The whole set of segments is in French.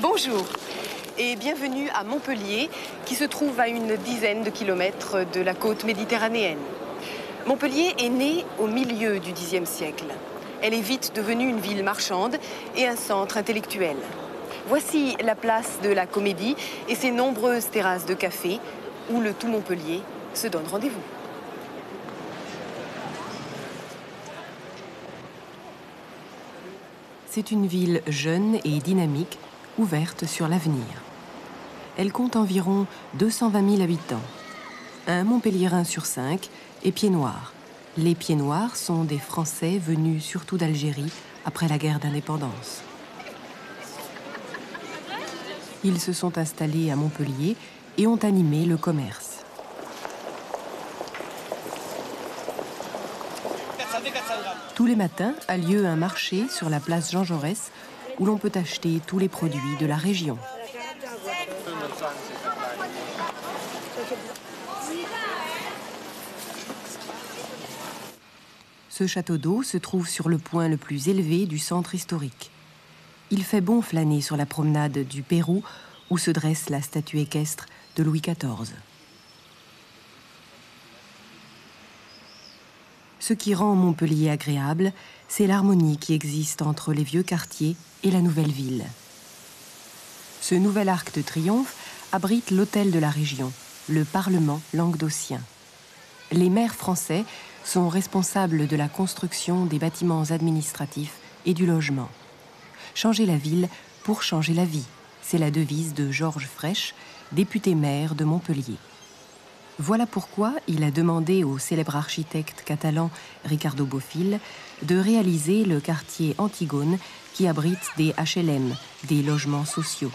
Bonjour et bienvenue à Montpellier, qui se trouve à une dizaine de kilomètres de la côte méditerranéenne. Montpellier est née au milieu du Xe siècle. Elle est vite devenue une ville marchande et un centre intellectuel. Voici la place de la Comédie et ses nombreuses terrasses de café où le tout Montpellier se donne rendez-vous. C'est une ville jeune et dynamique, ouverte sur l'avenir. Elle compte environ 220 000 habitants. Un Montpellierin sur cinq est pied noir. Les pieds noirs sont des Français venus surtout d'Algérie après la guerre d'indépendance. Ils se sont installés à Montpellier et ont animé le commerce. Tous les matins a lieu un marché sur la place Jean Jaurès où l'on peut acheter tous les produits de la région. Ce château d'eau se trouve sur le point le plus élevé du centre historique. Il fait bon flâner sur la promenade du Pérou où se dresse la statue équestre de Louis XIV. Ce qui rend Montpellier agréable, c'est l'harmonie qui existe entre les vieux quartiers et la nouvelle ville. Ce nouvel arc de triomphe abrite l'hôtel de la région, le Parlement languedocien. Les maires français sont responsables de la construction des bâtiments administratifs et du logement. Changer la ville pour changer la vie, c'est la devise de Georges Frêche, député maire de Montpellier. Voilà pourquoi il a demandé au célèbre architecte catalan Ricardo Bofill de réaliser le quartier Antigone qui abrite des HLM, des logements sociaux.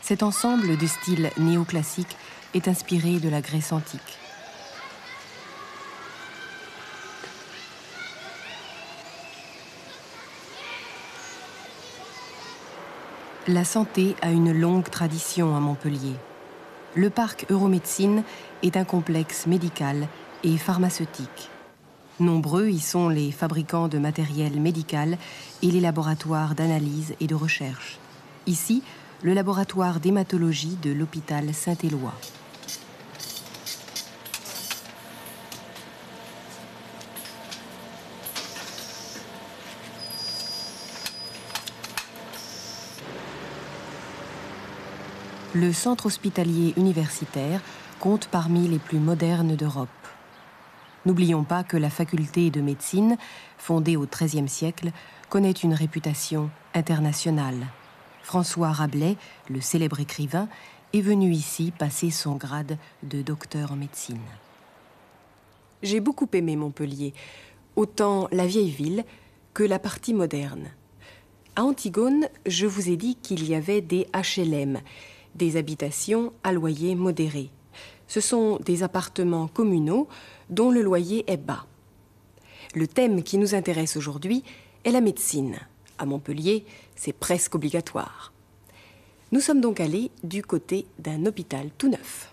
Cet ensemble de style néoclassique est inspiré de la Grèce antique. La santé a une longue tradition à Montpellier. Le parc Euromédecine est un complexe médical et pharmaceutique. Nombreux y sont les fabricants de matériel médical et les laboratoires d'analyse et de recherche. Ici, le laboratoire d'hématologie de l'hôpital Saint-Éloi. Le centre hospitalier universitaire compte parmi les plus modernes d'Europe. N'oublions pas que la faculté de médecine, fondée au XIIIe siècle, connaît une réputation internationale. François Rabelais, le célèbre écrivain, est venu ici passer son grade de docteur en médecine. J'ai beaucoup aimé Montpellier, autant la vieille ville que la partie moderne. À Antigone, je vous ai dit qu'il y avait des HLM, des habitations à loyer modéré. Ce sont des appartements communaux dont le loyer est bas. Le thème qui nous intéresse aujourd'hui est la médecine. À Montpellier, c'est presque obligatoire. Nous sommes donc allés du côté d'un hôpital tout neuf.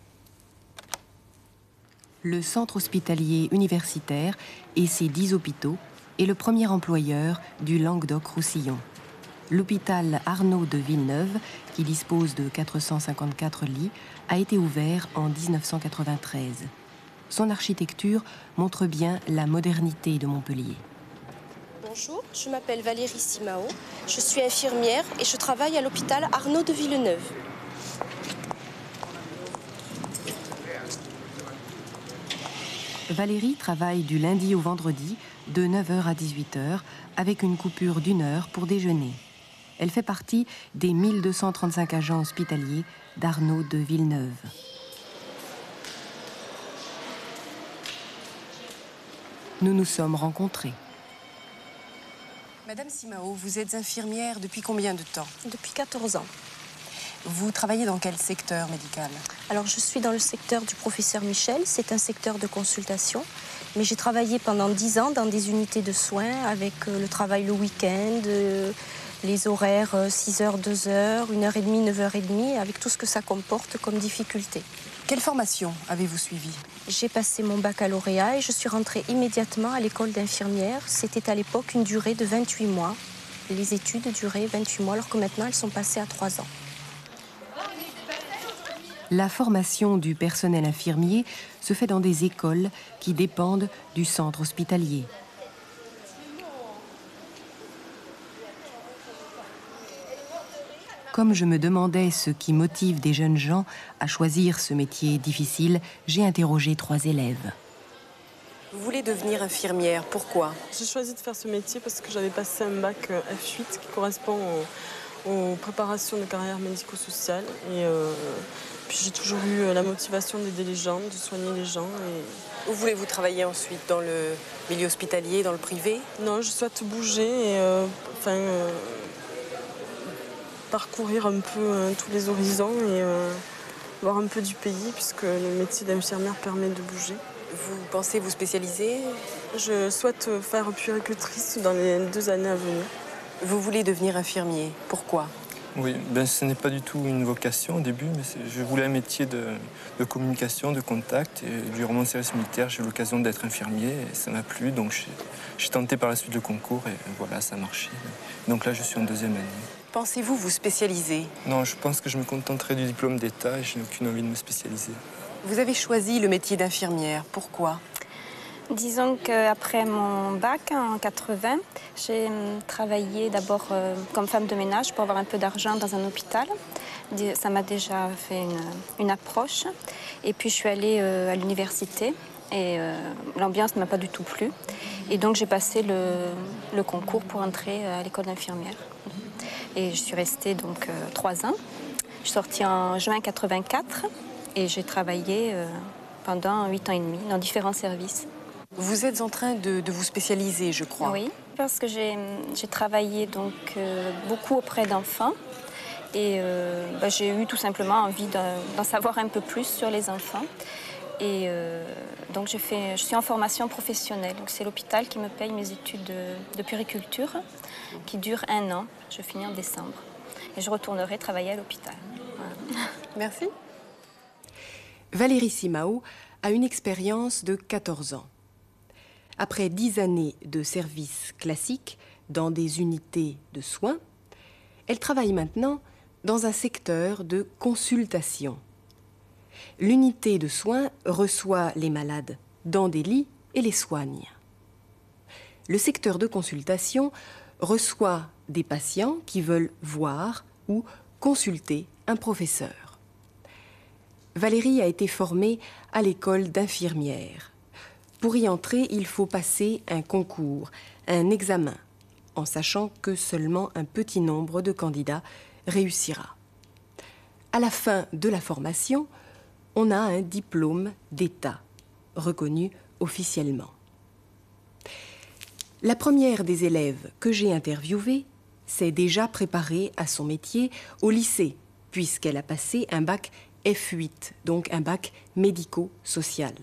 Le centre hospitalier universitaire et ses dix hôpitaux est le premier employeur du Languedoc-Roussillon l'hôpital Arnaud de Villeneuve, qui dispose de 454 lits, a été ouvert en 1993. Son architecture montre bien la modernité de Montpellier. Bonjour, je m'appelle Valérie Simao, je suis infirmière et je travaille à l'hôpital Arnaud de Villeneuve. Valérie travaille du lundi au vendredi de 9h à 18h avec une coupure d'une heure pour déjeuner. Elle fait partie des 1235 agents hospitaliers d'Arnaud de Villeneuve. Nous nous sommes rencontrés. Madame Simao, vous êtes infirmière depuis combien de temps? Depuis 14 ans. Vous travaillez dans quel secteur médical? Alors je suis dans le secteur du professeur Michel, c'est un secteur de consultation, mais j'ai travaillé pendant 10 ans dans des unités de soins avec euh, le travail le week-end, euh, les horaires 6h, 2h, 1h30, 9h30, avec tout ce que ça comporte comme difficulté. Quelle formation avez-vous suivi J'ai passé mon baccalauréat et je suis rentrée immédiatement à l'école d'infirmière. C'était à l'époque une durée de 28 mois. Les études duraient 28 mois, alors que maintenant elles sont passées à 3 ans. La formation du personnel infirmier se fait dans des écoles qui dépendent du centre hospitalier. Comme je me demandais ce qui motive des jeunes gens à choisir ce métier difficile, j'ai interrogé trois élèves. Vous voulez devenir infirmière, pourquoi? J'ai choisi de faire ce métier parce que j'avais passé un bac euh, F8 qui correspond aux, préparations de carrière médico-sociale. Et euh, puis j'ai toujours eu euh, la motivation d'aider les gens, de soigner les gens. Où voulez-vous travailler ensuite? Dans le milieu hospitalier, dans le privé? Non, je souhaite bouger et enfin, parcourir un peu tous les horizons et voir un peu du pays puisque le métier d'infirmière permet de bouger. Vous pensez vous spécialiser? Je souhaite faire puéricultrice dans les deux années à venir. Vous voulez devenir infirmier. Pourquoi? Oui, ben, ce n'est pas du tout une vocation au début, mais je voulais un métier de, communication, de contact. Et durant mon service militaire, j'ai eu l'occasion d'être infirmier et ça m'a plu. Donc j'ai tenté par la suite le concours et voilà, ça a marché. Donc là, je suis en deuxième année. Pensez-vous vous spécialiser? Non, je pense que je me contenterai du diplôme d'État et je n'ai aucune envie de me spécialiser. Vous avez choisi le métier d'infirmière. Pourquoi? Disons qu'après mon bac en 80, j'ai hum, travaillé d'abord euh, comme femme de ménage pour avoir un peu d'argent dans un hôpital. Ça m'a déjà fait une, approche. Et puis je suis allée euh, à l'université et euh, l'ambiance ne m'a pas du tout plu. Et donc j'ai passé le, concours pour entrer à l'école d'infirmière. Et je suis restée donc trois ans. Je suis sortie en juin 84 et j'ai travaillé euh, pendant huit ans et demi dans différents services. Vous êtes en train de, vous spécialiser, je crois. Oui, parce que j'ai travaillé donc euh, beaucoup auprès d'enfants et euh, bah, j'ai eu tout simplement envie d'en savoir un peu plus sur les enfants. Et donc fait, je suis en formation professionnelle. C'est l'hôpital qui me paye mes études de, de puriculture qui durent un an. Je finis en décembre. Et je retournerai travailler à l'hôpital. Merci. Valérie Simao a une expérience de 14 ans. Après 10 années de service classique dans des unités de soins, elle travaille maintenant dans un secteur de consultation. L'unité de soins reçoit les malades dans des lits et les soigne. Le secteur de consultation reçoit des patients qui veulent voir ou consulter un professeur. Valérie a été formée à l'école d'infirmière. Pour y entrer, il faut passer un concours, un examen, en sachant que seulement un petit nombre de candidats réussira. À la fin de la formation, on a un diplôme d'État, reconnu officiellement. La première des élèves que j'ai interviewée s'est déjà préparée à son métier au lycée, puisqu'elle a passé un bac F8, donc un bac médico-social.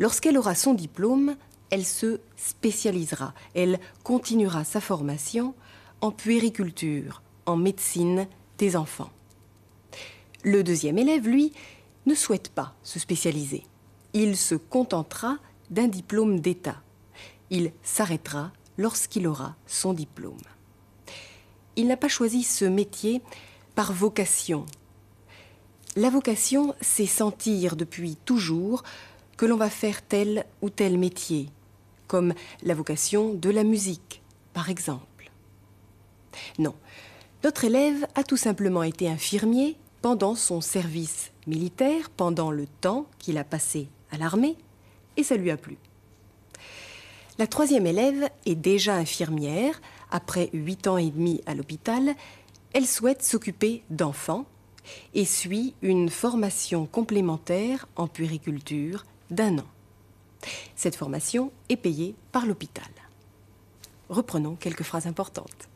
Lorsqu'elle aura son diplôme, elle se spécialisera, elle continuera sa formation en puériculture, en médecine des enfants. Le deuxième élève, lui, ne souhaite pas se spécialiser. Il se contentera d'un diplôme d'État. Il s'arrêtera lorsqu'il aura son diplôme. Il n'a pas choisi ce métier par vocation la vocation, c'est sentir depuis toujours que l'on va faire tel ou tel métier, comme la vocation de la musique, par exemple. Non, notre élève a tout simplement été infirmier pendant son service militaire, pendant le temps qu'il a passé à l'armée, et ça lui a plu. La troisième élève est déjà infirmière. Après huit ans et demi à l'hôpital, elle souhaite s'occuper d'enfants et suit une formation complémentaire en puériculture d'un an. Cette formation est payée par l'hôpital. Reprenons quelques phrases importantes.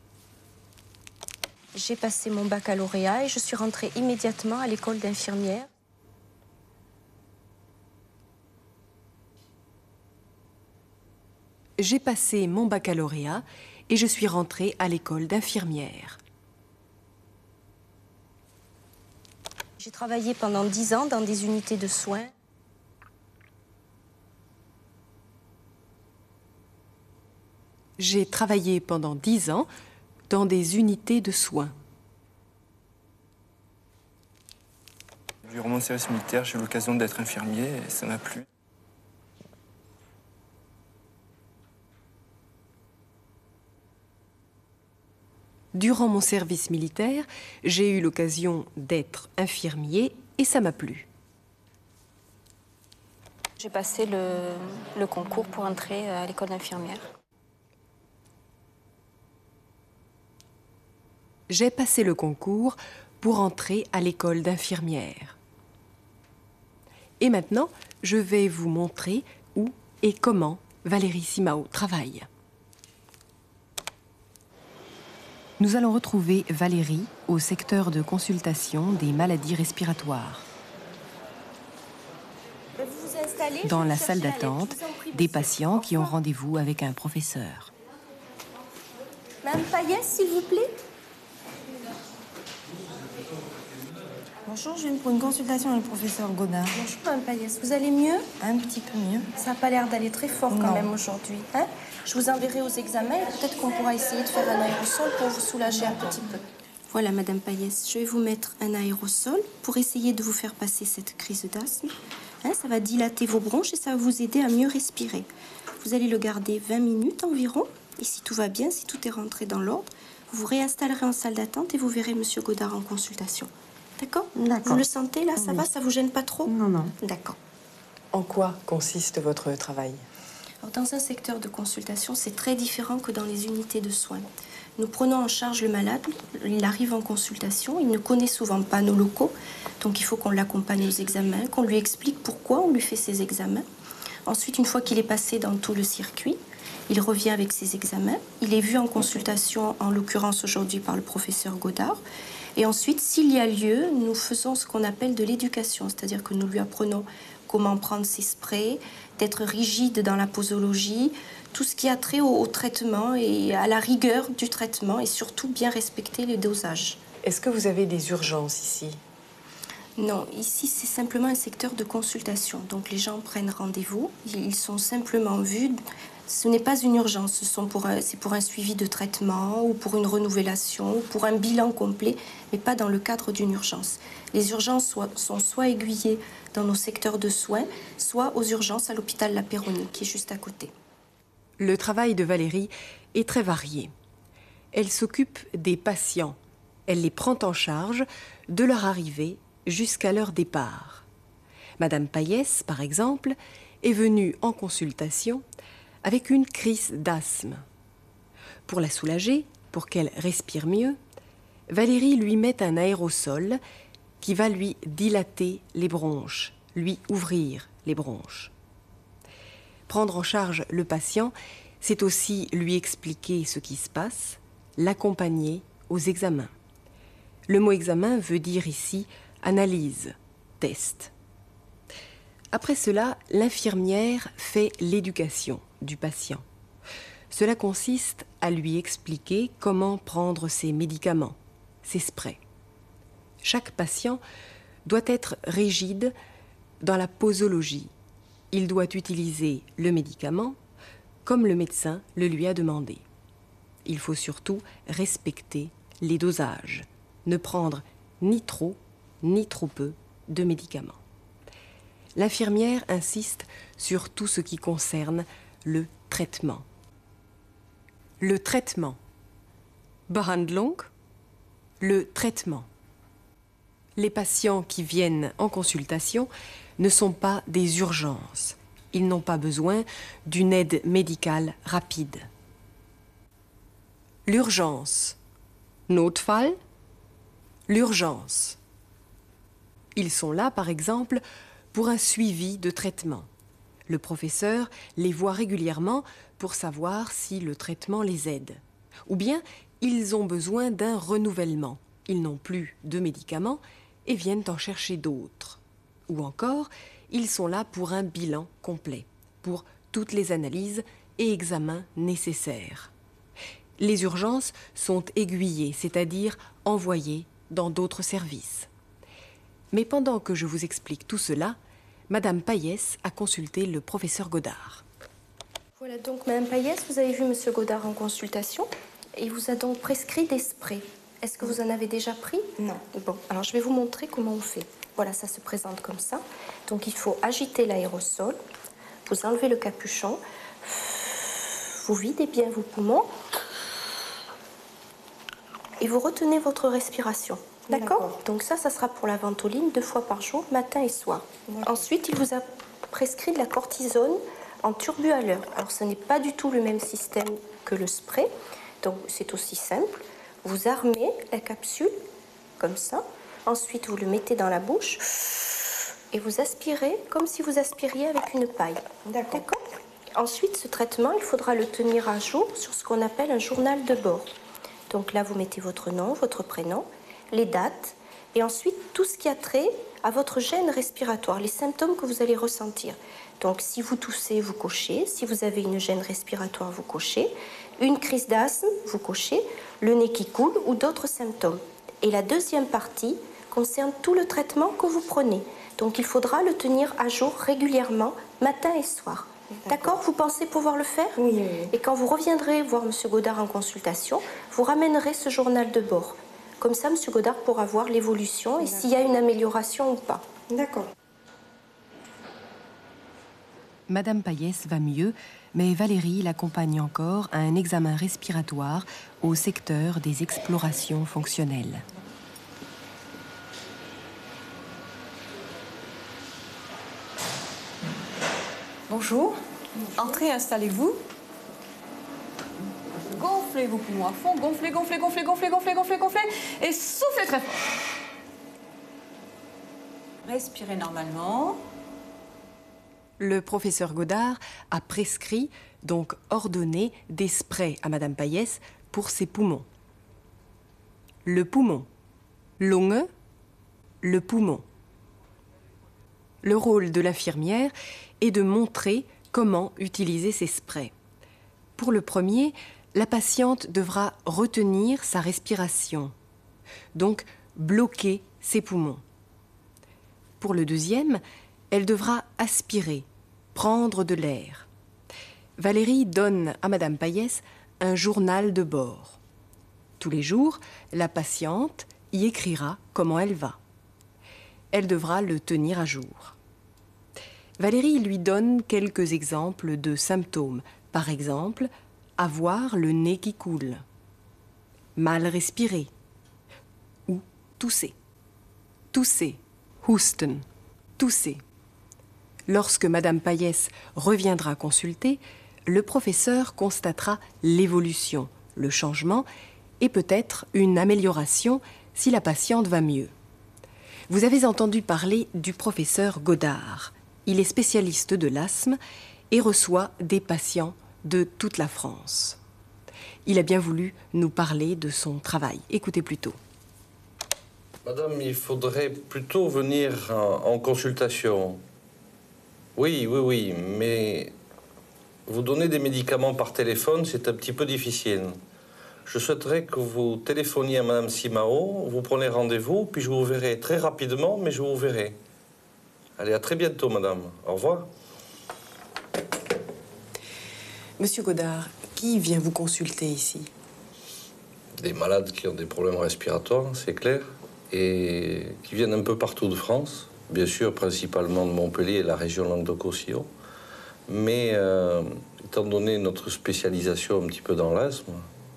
J'ai passé mon baccalauréat et je suis rentrée immédiatement à l'école d'infirmière. J'ai passé mon baccalauréat et je suis rentrée à l'école d'infirmière. J'ai travaillé pendant dix ans dans des unités de soins. J'ai travaillé pendant dix ans dans des unités de soins. Durant mon service militaire, j'ai eu l'occasion d'être infirmier et ça m'a plu. Durant mon service militaire, j'ai eu l'occasion d'être infirmier et ça m'a plu. J'ai passé le, le concours pour entrer à l'école d'infirmière. J'ai passé le concours pour entrer à l'école d'infirmière. Et maintenant, je vais vous montrer où et comment Valérie Simao travaille. Nous allons retrouver Valérie au secteur de consultation des maladies respiratoires. Dans la salle d'attente, des patients qui ont rendez-vous avec un professeur. Madame Payet, s'il vous plaît Bonjour, je viens pour une consultation avec le professeur Godard. Bonjour Madame Payet, vous allez mieux? Un petit peu mieux. Ça n'a pas l'air d'aller très fort quand même aujourd'hui. Hein? Je vous enverrai aux examens et peut-être qu'on pourra essayer de faire un aérosol pour vous soulager un petit peu. Voilà Madame Payès, je vais vous mettre un aérosol pour essayer de vous faire passer cette crise d'asthme. Hein, ça va dilater vos bronches et ça va vous aider à mieux respirer. Vous allez le garder 20 minutes environ et si tout va bien, si tout est rentré dans l'ordre, vous vous réinstallerez en salle d'attente et vous verrez Monsieur Godard en consultation. D'accord? D'accord. Vous le sentez là, ça Oui. va? Ça vous gêne pas trop? Non, non. D'accord. En quoi consiste votre travail? Dans un secteur de consultation, c'est très différent que dans les unités de soins. Nous prenons en charge le malade, il arrive en consultation, il ne connaît souvent pas nos locaux, donc il faut qu'on l'accompagne aux examens, qu'on lui explique pourquoi on lui fait ses examens. Ensuite, une fois qu'il est passé dans tout le circuit, il revient avec ses examens. Il est vu en consultation, en l'occurrence aujourd'hui par le professeur Godard. Et ensuite, s'il y a lieu, nous faisons ce qu'on appelle de l'éducation, c'est-à-dire que nous lui apprenons comment prendre ses sprays, d'être rigide dans la posologie, tout ce qui a trait au, au traitement et à la rigueur du traitement et surtout bien respecter les dosages. Est-ce que vous avez des urgences ici? Non, ici c'est simplement un secteur de consultation. Donc les gens prennent rendez-vous, ils sont simplement vus. Ce n'est pas une urgence, c'est pour un suivi de traitement ou pour une renouvellation ou pour un bilan complet, mais pas dans le cadre d'une urgence. Les urgences sont soit aiguillées dans nos secteurs de soins, soit aux urgences à l'hôpital La Péronie, qui est juste à côté. Le travail de Valérie est très varié. Elle s'occupe des patients. Elle les prend en charge de leur arrivée jusqu'à leur départ. Madame Payès, par exemple, est venue en consultation avec une crise d'asthme. Pour la soulager, pour qu'elle respire mieux, Valérie lui met un aérosol qui va lui dilater les bronches, lui ouvrir les bronches. Prendre en charge le patient, c'est aussi lui expliquer ce qui se passe, l'accompagner aux examens. Le mot examen veut dire ici analyse, test. Après cela, l'infirmière fait l'éducation du patient. Cela consiste à lui expliquer comment prendre ses médicaments, ses sprays. Chaque patient doit être rigide dans la posologie. Il doit utiliser le médicament comme le médecin le lui a demandé. Il faut surtout respecter les dosages, ne prendre ni trop ni trop peu de médicaments. L'infirmière insiste sur tout ce qui concerne le traitement. Le traitement. Behandlung. Le traitement. Les patients qui viennent en consultation ne sont pas des urgences. Ils n'ont pas besoin d'une aide médicale rapide. L'urgence. Notfall. L'urgence. Ils sont là, par exemple, pour un suivi de traitement. Le professeur les voit régulièrement pour savoir si le traitement les aide. Ou bien ils ont besoin d'un renouvellement. Ils n'ont plus de médicaments et viennent en chercher d'autres. Ou encore, ils sont là pour un bilan complet, pour toutes les analyses et examens nécessaires. Les urgences sont aiguillées, c'est-à-dire envoyées dans d'autres services. Mais pendant que je vous explique tout cela, Madame Payès a consulté le professeur Godard. Voilà donc Madame Payès, vous avez vu Monsieur Godard en consultation. Il vous a donc prescrit des sprays. Est-ce que vous en avez déjà pris? Non. Bon, alors je vais vous montrer comment on fait. Voilà, ça se présente comme ça. Donc il faut agiter l'aérosol, vous enlevez le capuchon, vous videz bien vos poumons et vous retenez votre respiration. D'accord. Donc ça, ça sera pour la ventoline deux fois par jour, matin et soir. Ensuite, il vous a prescrit de la cortisone en turbu à l'heure. Alors ce n'est pas du tout le même système que le spray, donc c'est aussi simple. Vous armez la capsule comme ça. Ensuite, vous le mettez dans la bouche et vous aspirez comme si vous aspiriez avec une paille. D'accord? Ensuite, ce traitement, il faudra le tenir à jour sur ce qu'on appelle un journal de bord. Donc là, vous mettez votre nom, votre prénom, les dates, et ensuite tout ce qui a trait à votre gêne respiratoire, les symptômes que vous allez ressentir. Donc si vous toussez, vous cochez. Si vous avez une gêne respiratoire, vous cochez. Une crise d'asthme, vous cochez. Le nez qui coule ou d'autres symptômes. Et la deuxième partie concerne tout le traitement que vous prenez. Donc il faudra le tenir à jour régulièrement, matin et soir. D'accord? Vous pensez pouvoir le faire? Oui, oui, oui. Et quand vous reviendrez voir M. Godard en consultation, vous ramènerez ce journal de bord. Comme ça, M. Godard pourra voir l'évolution et s'il y a une amélioration ou pas. D'accord. Madame Payès va mieux, mais Valérie l'accompagne encore à un examen respiratoire au secteur des explorations fonctionnelles. Bonjour. Entrez, installez-vous. Gonflez vos poumons à fond. Gonflez, gonflez, gonflez, gonflez, gonflez, gonflez, gonflez. Et soufflez très fort. Respirez normalement. Le professeur Godard a prescrit, donc ordonné, des sprays à Madame Payès pour ses poumons. Le poumon. Lunge. Le poumon. Le rôle de l'infirmière est de montrer comment utiliser ces sprays. Pour le premier, la patiente devra retenir sa respiration, donc bloquer ses poumons. Pour le deuxième, elle devra aspirer, prendre de l'air. Valérie donne à Madame Payès un journal de bord. Tous les jours, la patiente y écrira comment elle va. Elle devra le tenir à jour. Valérie lui donne quelques exemples de symptômes. Par exemple, avoir le nez qui coule, mal respirer ou tousser. Tousser, husten, tousser. Lorsque Madame Payès reviendra consulter, le professeur constatera l'évolution, le changement et peut-être une amélioration si la patiente va mieux. Vous avez entendu parler du professeur Godard. Il est spécialiste de l'asthme et reçoit des patients de toute la France. Il a bien voulu nous parler de son travail. Écoutez plutôt. Madame, il faudrait plutôt venir en, consultation. Oui, oui, oui, mais vous donner des médicaments par téléphone, c'est un petit peu difficile. Je souhaiterais que vous téléphoniez à Madame Simao, vous prenez rendez-vous, puis je vous verrai très rapidement, mais je vous verrai. Allez, à très bientôt, Madame. Au revoir. Monsieur Godard, qui vient vous consulter ici? Des malades qui ont des problèmes respiratoires, c'est clair, et qui viennent un peu partout de France, bien sûr principalement de Montpellier et la région Languedoc-Roussillon. Mais euh, étant donné notre spécialisation un petit peu dans l'asthme,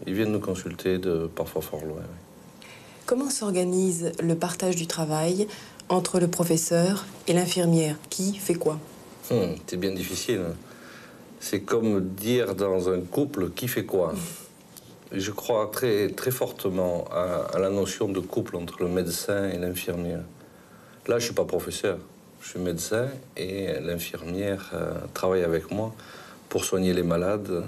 ils viennent nous consulter de parfois fort loin. oui. Comment s'organise le partage du travail entre le professeur et l'infirmière? Qui fait quoi? Hum, c'est bien difficile. C'est comme dire dans un couple qui fait quoi? Je crois très, très fortement à, la notion de couple entre le médecin et l'infirmière. Là, je suis pas professeur, je suis médecin et l'infirmière euh, travaille avec moi pour soigner les malades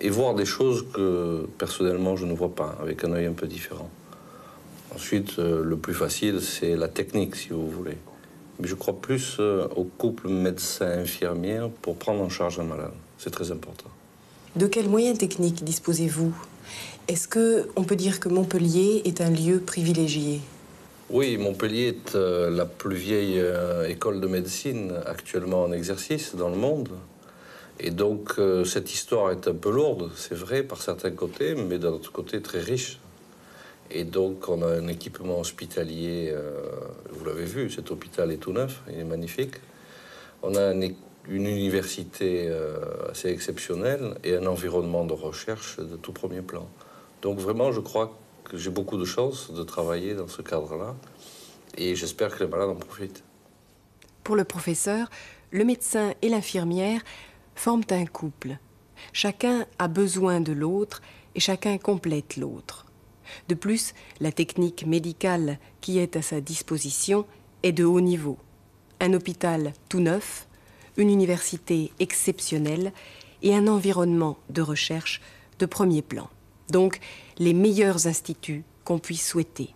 et voir des choses que personnellement je ne vois pas, avec un œil un peu différent. Ensuite, euh, le plus facile, c'est la technique, si vous voulez. Mais je crois plus euh, au couple médecin-infirmière pour prendre en charge un malade. C'est très important. De quels moyens techniques disposez-vous? Est-ce que on peut dire que Montpellier est un lieu privilégié? Oui, Montpellier est euh, la plus vieille euh, école de médecine actuellement en exercice dans le monde. Et donc, euh, cette histoire est un peu lourde, c'est vrai, par certains côtés, mais d'un autre côté, très riche. Et donc, on a un équipement hospitalier, euh, vous l'avez vu, cet hôpital est tout neuf, il est magnifique. On a une université euh, assez exceptionnelle et un environnement de recherche de tout premier plan. Donc, vraiment, je crois que j'ai beaucoup de chance de travailler dans ce cadre-là. Et j'espère que les malades en profitent. Pour le professeur, le médecin et l'infirmière forment un couple. Chacun a besoin de l'autre et chacun complète l'autre. De plus, la technique médicale qui est à sa disposition est de haut niveau. Un hôpital tout neuf, une université exceptionnelle et un environnement de recherche de premier plan. Donc, les meilleurs instituts qu'on puisse souhaiter.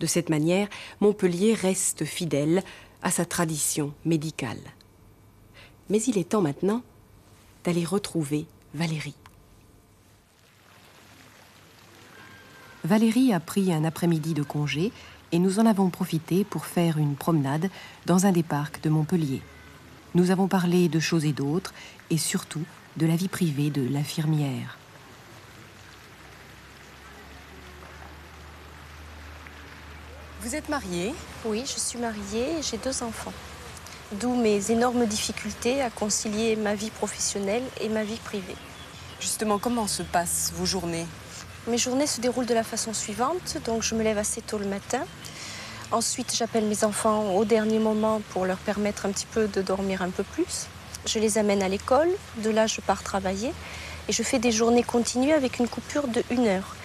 De cette manière, Montpellier reste fidèle à sa tradition médicale. Mais il est temps maintenant d'aller retrouver Valérie. Valérie a pris un après-midi de congé et nous en avons profité pour faire une promenade dans un des parcs de Montpellier. Nous avons parlé de choses et d'autres et surtout de la vie privée de l'infirmière. Vous êtes mariée? Oui, je suis mariée et j'ai deux enfants. D'où mes énormes difficultés à concilier ma vie professionnelle et ma vie privée. Justement, comment se passent vos journées? Mes journées se déroulent de la façon suivante. Donc, je me lève assez tôt le matin. Ensuite, j'appelle mes enfants au dernier moment pour leur permettre un petit peu de dormir un peu plus. Je les amène à l'école. De là, je pars travailler. Et je fais des journées continues avec une coupure de une heure.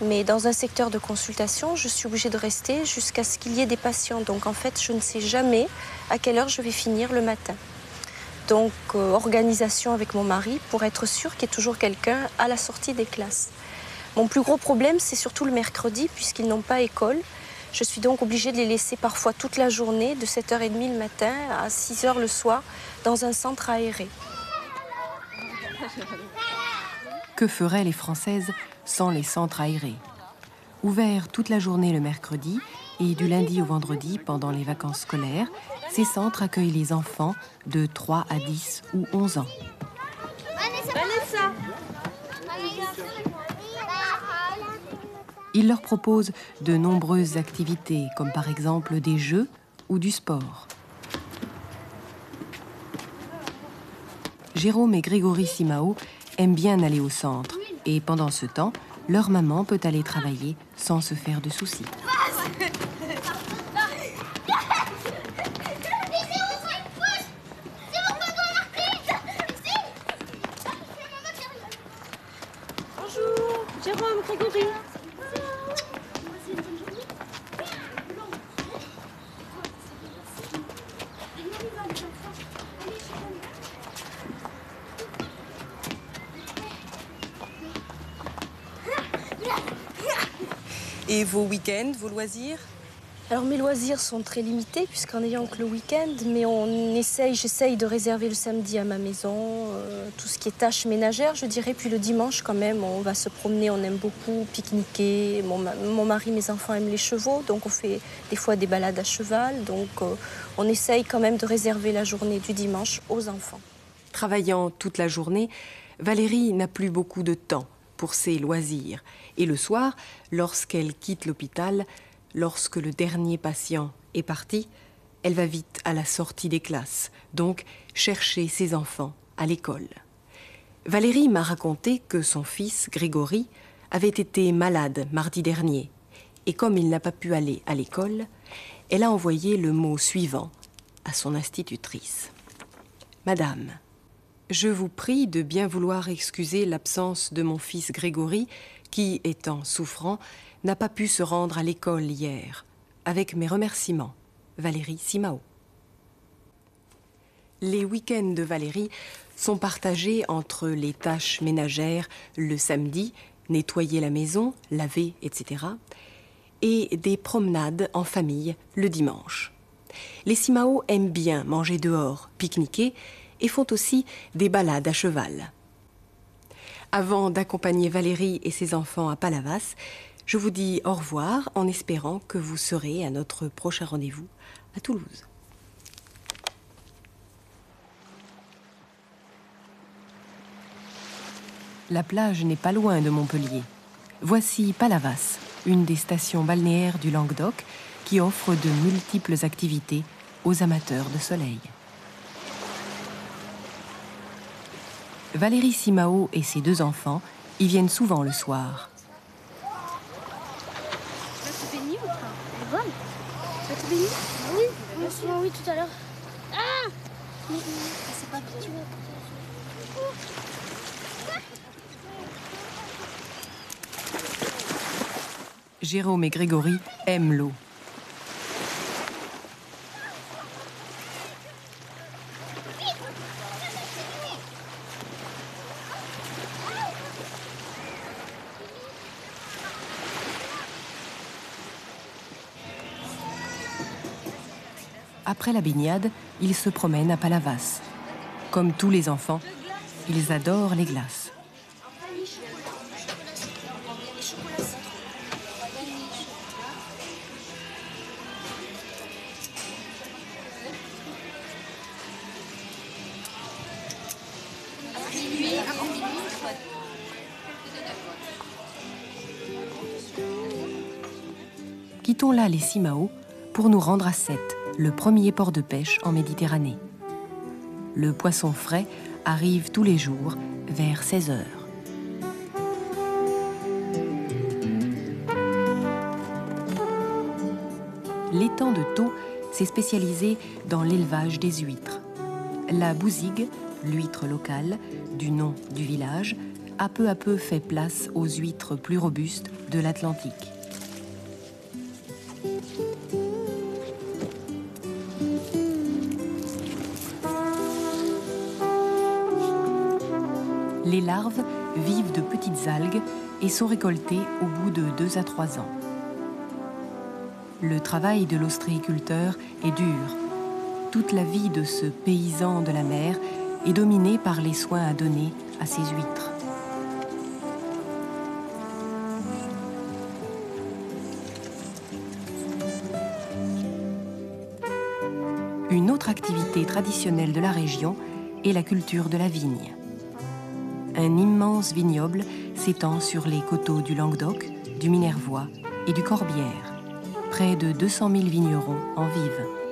Mais dans un secteur de consultation, je suis obligée de rester jusqu'à ce qu'il y ait des patients. Donc en fait, je ne sais jamais à quelle heure je vais finir le matin. Donc euh, organisation avec mon mari pour être sûr qu'il y ait toujours quelqu'un à la sortie des classes. Mon plus gros problème, c'est surtout le mercredi, puisqu'ils n'ont pas école. Je suis donc obligée de les laisser parfois toute la journée, de 7h30 le matin à 6h le soir, dans un centre aéré. Que feraient les Françaises sans les centres aérés? Ouverts toute la journée le mercredi et du lundi au vendredi pendant les vacances scolaires, ces centres accueillent les enfants de 3 à 10 ou 11 ans. Ils leur proposent de nombreuses activités, comme par exemple des jeux ou du sport. Jérôme et Grégory Simao aiment bien aller au centre et pendant ce temps, leur maman peut aller travailler sans se faire de soucis. Bonjour, Jérôme, Grégory. Et vos week-ends, vos loisirs Alors mes loisirs sont très limités puisqu'en ayant que le week-end, mais on essaye, j'essaye de réserver le samedi à ma maison, euh, tout ce qui est tâches ménagères, je dirais. Puis le dimanche quand même, on va se promener, on aime beaucoup pique-niquer. Mon, mon, mari, mes enfants aiment les chevaux, donc on fait des fois des balades à cheval. Donc euh, on essaye quand même de réserver la journée du dimanche aux enfants. Travaillant toute la journée, Valérie n'a plus beaucoup de temps pour ses loisirs. Et le soir, lorsqu'elle quitte l'hôpital, lorsque le dernier patient est parti, elle va vite à la sortie des classes, donc chercher ses enfants à l'école. Valérie m'a raconté que son fils, Grégory, avait été malade mardi dernier, et comme il n'a pas pu aller à l'école, elle a envoyé le mot suivant à son institutrice. Madame, je vous prie de bien vouloir excuser l'absence de mon fils Grégory, qui, étant souffrant, n'a pas pu se rendre à l'école hier. Avec mes remerciements, Valérie Simao. Les week-ends de Valérie sont partagés entre les tâches ménagères le samedi, nettoyer la maison, laver, etc., et des promenades en famille le dimanche. Les Simao aiment bien manger dehors, pique-niquer, et font aussi des balades à cheval. Avant d'accompagner Valérie et ses enfants à Palavas, je vous dis au revoir en espérant que vous serez à notre prochain rendez-vous à Toulouse. La plage n'est pas loin de Montpellier. Voici Palavas, une des stations balnéaires du Languedoc qui offre de multiples activités aux amateurs de soleil. Valérie Simao et ses deux enfants y viennent souvent le soir. Tu vas te baigner ou pas Elle est bonne Tu vas te baigner Oui, oui, oui, tout à l'heure. Ah Mais, mais, C'est pas habitué. Jérôme et Grégory aiment l'eau. Après la baignade, ils se promènent à Palavas. Comme tous les enfants, ils adorent les glaces. Quittons là les Simao pour nous rendre à Sète, le premier port de pêche en Méditerranée. Le poisson frais arrive tous les jours vers 16 heures. L'étang de Thau s'est spécialisé dans l'élevage des huîtres. La bousigue, l'huître locale, du nom du village, a peu à peu fait place aux huîtres plus robustes de l'Atlantique. Vivent de petites algues et sont récoltées au bout de 2 à 3 ans. Le travail de l'ostréiculteur est dur. Toute la vie de ce paysan de la mer est dominée par les soins à donner à ses huîtres. Une autre activité traditionnelle de la région est la culture de la vigne. Un immense vignoble s'étend sur les coteaux du Languedoc, du Minervois et du Corbière. Près de 200 000 vignerons en vivent.